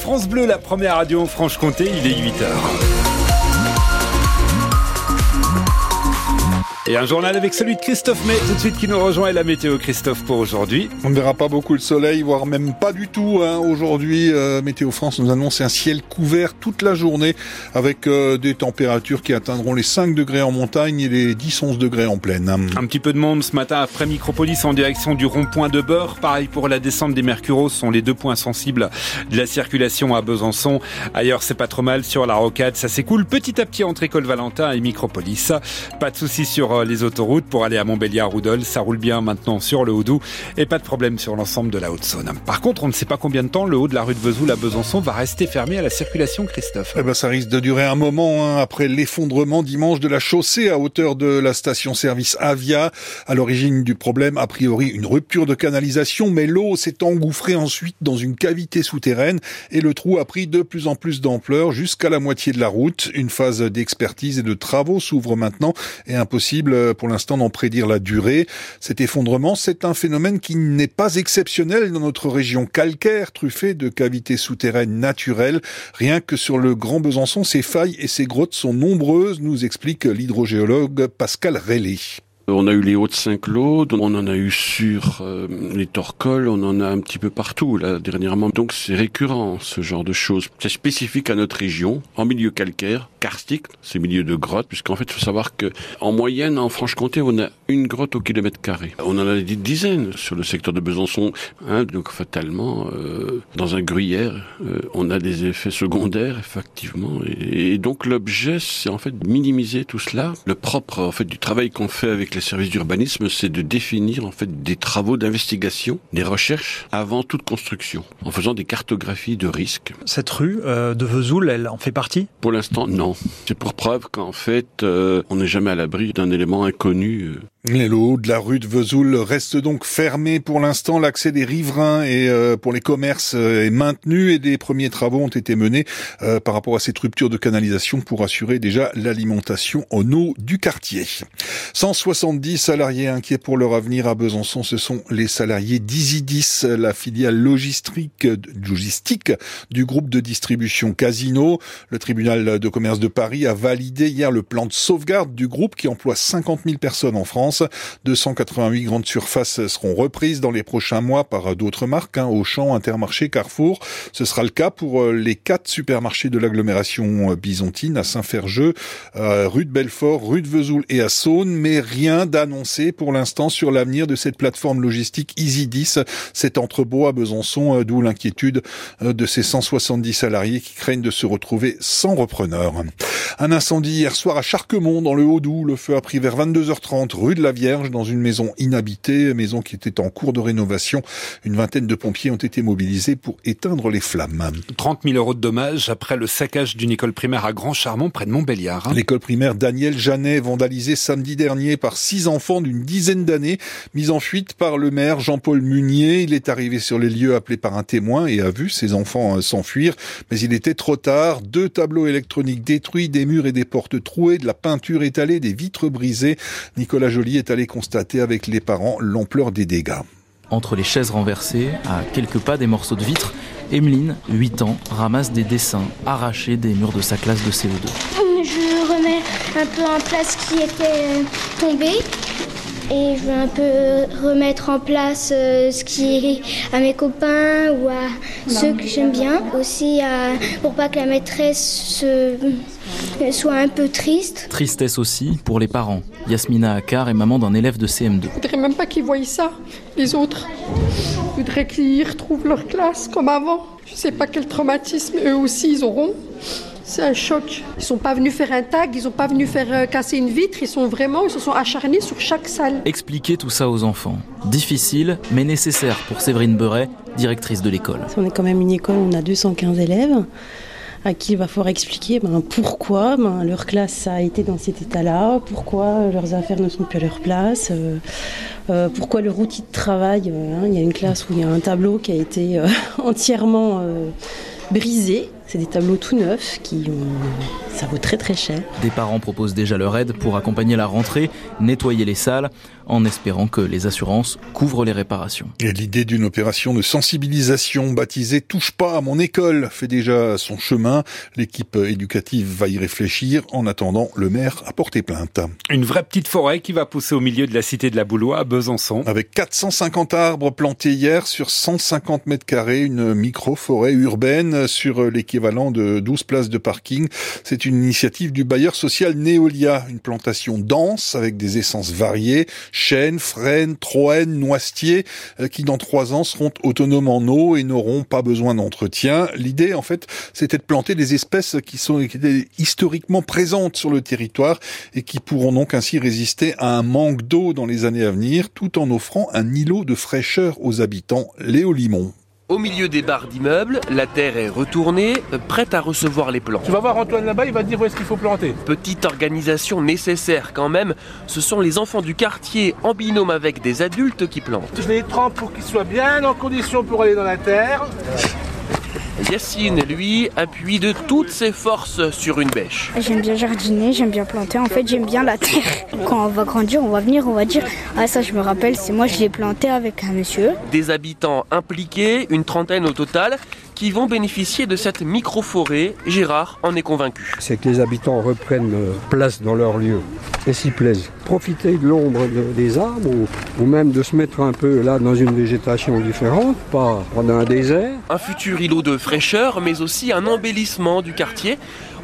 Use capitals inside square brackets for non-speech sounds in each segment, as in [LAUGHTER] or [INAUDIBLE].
France Bleu, la première radio en Franche-Comté. Il est 8h. Et un journal avec celui de Christophe May, tout de suite qui nous rejoint et la météo Christophe pour aujourd'hui. On ne verra pas beaucoup le soleil, voire même pas du tout. Hein. Aujourd'hui, euh, Météo France nous annonce un ciel couvert toute la journée avec euh, des températures qui atteindront les 5 degrés en montagne et les 10-11 degrés en plaine. Un petit peu de monde ce matin après Micropolis en direction du rond-point de Beurre. Pareil pour la descente des Mercuros, sont les deux points sensibles de la circulation à Besançon. Ailleurs, c'est pas trop mal sur la rocade, ça s'écoule petit à petit entre École Valentin et Micropolis. Pas de soucis sur les autoroutes pour aller à Montbéliard Roudol. Ça roule bien maintenant sur le Haut-Doubs et pas de problème sur l'ensemble de la Haute-Saône. Par contre, on ne sait pas combien de temps le haut de la rue de Vesoul à Besançon va rester fermé à la circulation, Christophe. Eh ben, ça risque de durer un moment hein, après l'effondrement dimanche de la chaussée à hauteur de la station-service Avia. À l'origine du problème, a priori, une rupture de canalisation, mais l'eau s'est engouffrée ensuite dans une cavité souterraine et le trou a pris de plus en plus d'ampleur jusqu'à la moitié de la route. Une phase d'expertise et de travaux s'ouvre maintenant et impossible euh, pour l'instant d'en prédire la durée. Cet effondrement, c'est un phénomène qui n'est pas exceptionnel dans notre région calcaire, truffée de cavités souterraines naturelles. Rien que sur le Grand Besançon, ces failles et ces grottes sont nombreuses, nous explique l'hydrogéologue Pascal Rélé. On a eu les Hauts-de-Saint-Claude, on en a eu sur euh, les Torcoles, on en a un petit peu partout là dernièrement. Donc c'est récurrent ce genre de choses. C'est spécifique à notre région, en milieu calcaire, karstique, ces milieux de grottes, puisqu'en fait il faut savoir que en moyenne en Franche-Comté on a une grotte au kilomètre carré. On en a des dizaines sur le secteur de Besançon. Hein, donc fatalement, euh, dans un gruyère, euh, on a des effets secondaires effectivement. Et, et donc l'objet c'est en fait de minimiser tout cela. Le propre en fait du travail qu'on fait avec les les services d'urbanisme, c'est de définir en fait des travaux d'investigation, des recherches avant toute construction, en faisant des cartographies de risques. Cette rue euh, de Vesoul, elle en fait partie? Pour l'instant, non. C'est pour preuve qu'en fait, euh, on n'est jamais à l'abri d'un élément inconnu. Euh, les lots de la rue de Vesoul restent donc fermés pour l'instant. L'accès des riverains et euh, pour les commerces euh, est maintenu et des premiers travaux ont été menés euh, par rapport à cette rupture de canalisation pour assurer déjà l'alimentation en eau du quartier. 170 salariés inquiets pour leur avenir à Besançon, ce sont les salariés d'Isidis, la filiale logistique, logistique du groupe de distribution Casino. Le tribunal de commerce de Paris a validé hier le plan de sauvegarde du groupe qui emploie 50 000 personnes en France. 288 grandes surfaces seront reprises dans les prochains mois par d'autres marques, hein, Auchan, Intermarché, Carrefour. Ce sera le cas pour euh, les quatre supermarchés de l'agglomération euh, byzantine à Saint-Ferjeux, euh, rue de Belfort, rue de Vesoul et à Saône, mais rien d'annoncé pour l'instant sur l'avenir de cette plateforme logistique Easy10, cet entrepôt à Besançon, d'où l'inquiétude de ces 170 salariés qui craignent de se retrouver sans repreneur. Un incendie hier soir à Charquemont, dans le Haut-Doubs. Le feu a pris vers 22h30 rue de la Vierge, dans une maison inhabitée, maison qui était en cours de rénovation. Une vingtaine de pompiers ont été mobilisés pour éteindre les flammes. 30 000 euros de dommages après le saccage d'une école primaire à Grand Charmont, près de Montbéliard. Hein. L'école primaire Daniel Janet, vandalisée samedi dernier par six enfants d'une dizaine d'années, mis en fuite par le maire Jean-Paul Munier. Il est arrivé sur les lieux appelé par un témoin et a vu ses enfants euh, s'enfuir, mais il était trop tard. Deux tableaux électroniques détruits, des murs et des portes trouées, de la peinture étalée, des vitres brisées. Nicolas Joly est allé constater avec les parents l'ampleur des dégâts. Entre les chaises renversées, à quelques pas des morceaux de vitres, Emeline, 8 ans, ramasse des dessins arrachés des murs de sa classe de CO2. Je remets un peu en place ce qui était tombé et je veux un peu remettre en place euh, ce qui est à mes copains ou à ceux que j'aime bien. Aussi pour pas que la maîtresse soit un peu triste. Tristesse aussi pour les parents. Yasmina Akar est maman d'un élève de CM2. Je voudrais même pas qu'ils voient ça, les autres. Je voudrais qu'ils retrouvent leur classe comme avant. Je sais pas quel traumatisme eux aussi ils auront. C'est un choc. Ils sont pas venus faire un tag, ils sont pas venus faire euh, casser une vitre, ils sont vraiment, ils se sont acharnés sur chaque salle. Expliquer tout ça aux enfants. Difficile, mais nécessaire pour Séverine Beuret, directrice de l'école. On est quand même une école où on a 215 élèves à qui il va falloir expliquer ben, pourquoi ben, leur classe a été dans cet état-là, pourquoi leurs affaires ne sont plus à leur place, euh, euh, pourquoi leur outil de travail, hein, il y a une classe où il y a un tableau qui a été [LAUGHS] entièrement brisé C'est des tableaux tout neufs qui ont... ça vaut très très cher. Des parents proposent déjà leur aide pour accompagner la rentrée, nettoyer les salles, en espérant que les assurances couvrent les réparations. Et l'idée d'une opération de sensibilisation baptisée Touche pas à mon école fait déjà son chemin. L'équipe éducative va y réfléchir. En attendant, le maire a porté plainte. Une vraie petite forêt qui va pousser au milieu de la cité de la Boulois à Besançon. Avec 450 arbres plantés hier sur 150 mètres carrés, une micro-forêt urbaine sur l'équivalent de 12 places de parking. C'est une initiative du bailleur social Neolia, une plantation dense avec des essences variées, chênes, frênes, troènes, noisetiers, euh, qui dans trois ans seront autonomes en eau et n'auront pas besoin d'entretien. L'idée, en fait, c'était de planter des espèces qui sont historiquement présentes sur le territoire et qui pourront donc ainsi résister à un manque d'eau dans les années à venir, tout en offrant un îlot de fraîcheur aux habitants. Léo Limon. Au milieu des barres d'immeubles, la terre est retournée, prête à recevoir les plants. Tu vas voir Antoine là-bas, il va te dire où est-ce qu'il faut planter. Petite organisation nécessaire quand même, ce sont les enfants du quartier en binôme avec des adultes qui plantent. Je les trempe pour qu'ils soient bien en condition pour aller dans la terre. Yacine, lui, appuie de toutes ses forces sur une bêche. J'aime bien jardiner, j'aime bien planter. En fait, j'aime bien la terre. Quand on va grandir, on va venir, on va dire Ah, ça, je me rappelle, c'est moi, je l'ai planté avec un monsieur. Des habitants impliqués, une trentaine au total, qui vont bénéficier de cette micro-forêt. Gérard en est convaincu. C'est que les habitants reprennent place dans leur lieu et s'y plaisent. Profiter de l'ombre des arbres ou, ou, même de se mettre un peu là dans une végétation différente, pas dans un désert. Un futur îlot de fraîcheur, mais aussi un embellissement du quartier.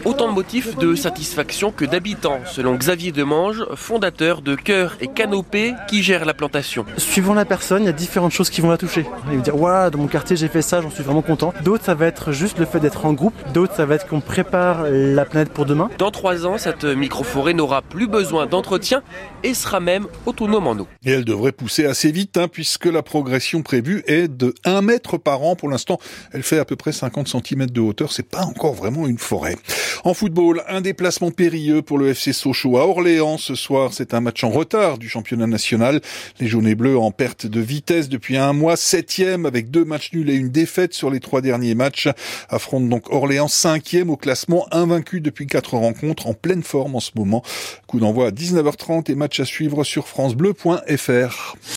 Autant de motifs de satisfaction que d'habitants, selon Xavier Demange, fondateur de Cœur et Canopée, qui gère la plantation. Suivant la personne, il y a différentes choses qui vont la toucher. Il va dire Waouh, dans mon quartier j'ai fait ça, j'en suis vraiment content. D'autres, ça va être juste le fait d'être en groupe. D'autres, ça va être qu'on prépare la planète pour demain. Dans trois ans, cette microforêt n'aura plus besoin d'entretien et sera même autonome en eau. Et elle devrait pousser assez vite, hein, puisque la progression prévue est de 1 mètre par an. Pour l'instant, elle fait à peu près 50 cm de hauteur. C'est pas encore vraiment une forêt. En football, un déplacement périlleux pour le FC Sochaux à Orléans ce soir. C'est un match en retard du championnat national. Les jaunes et bleus en perte de vitesse depuis un mois, septième avec deux matchs nuls et une défaite sur les trois derniers matchs. Affronte donc Orléans cinquième au classement, invaincu depuis quatre rencontres, en pleine forme en ce moment. Coup d'envoi à 19h30 et match à suivre sur francebleu.fr.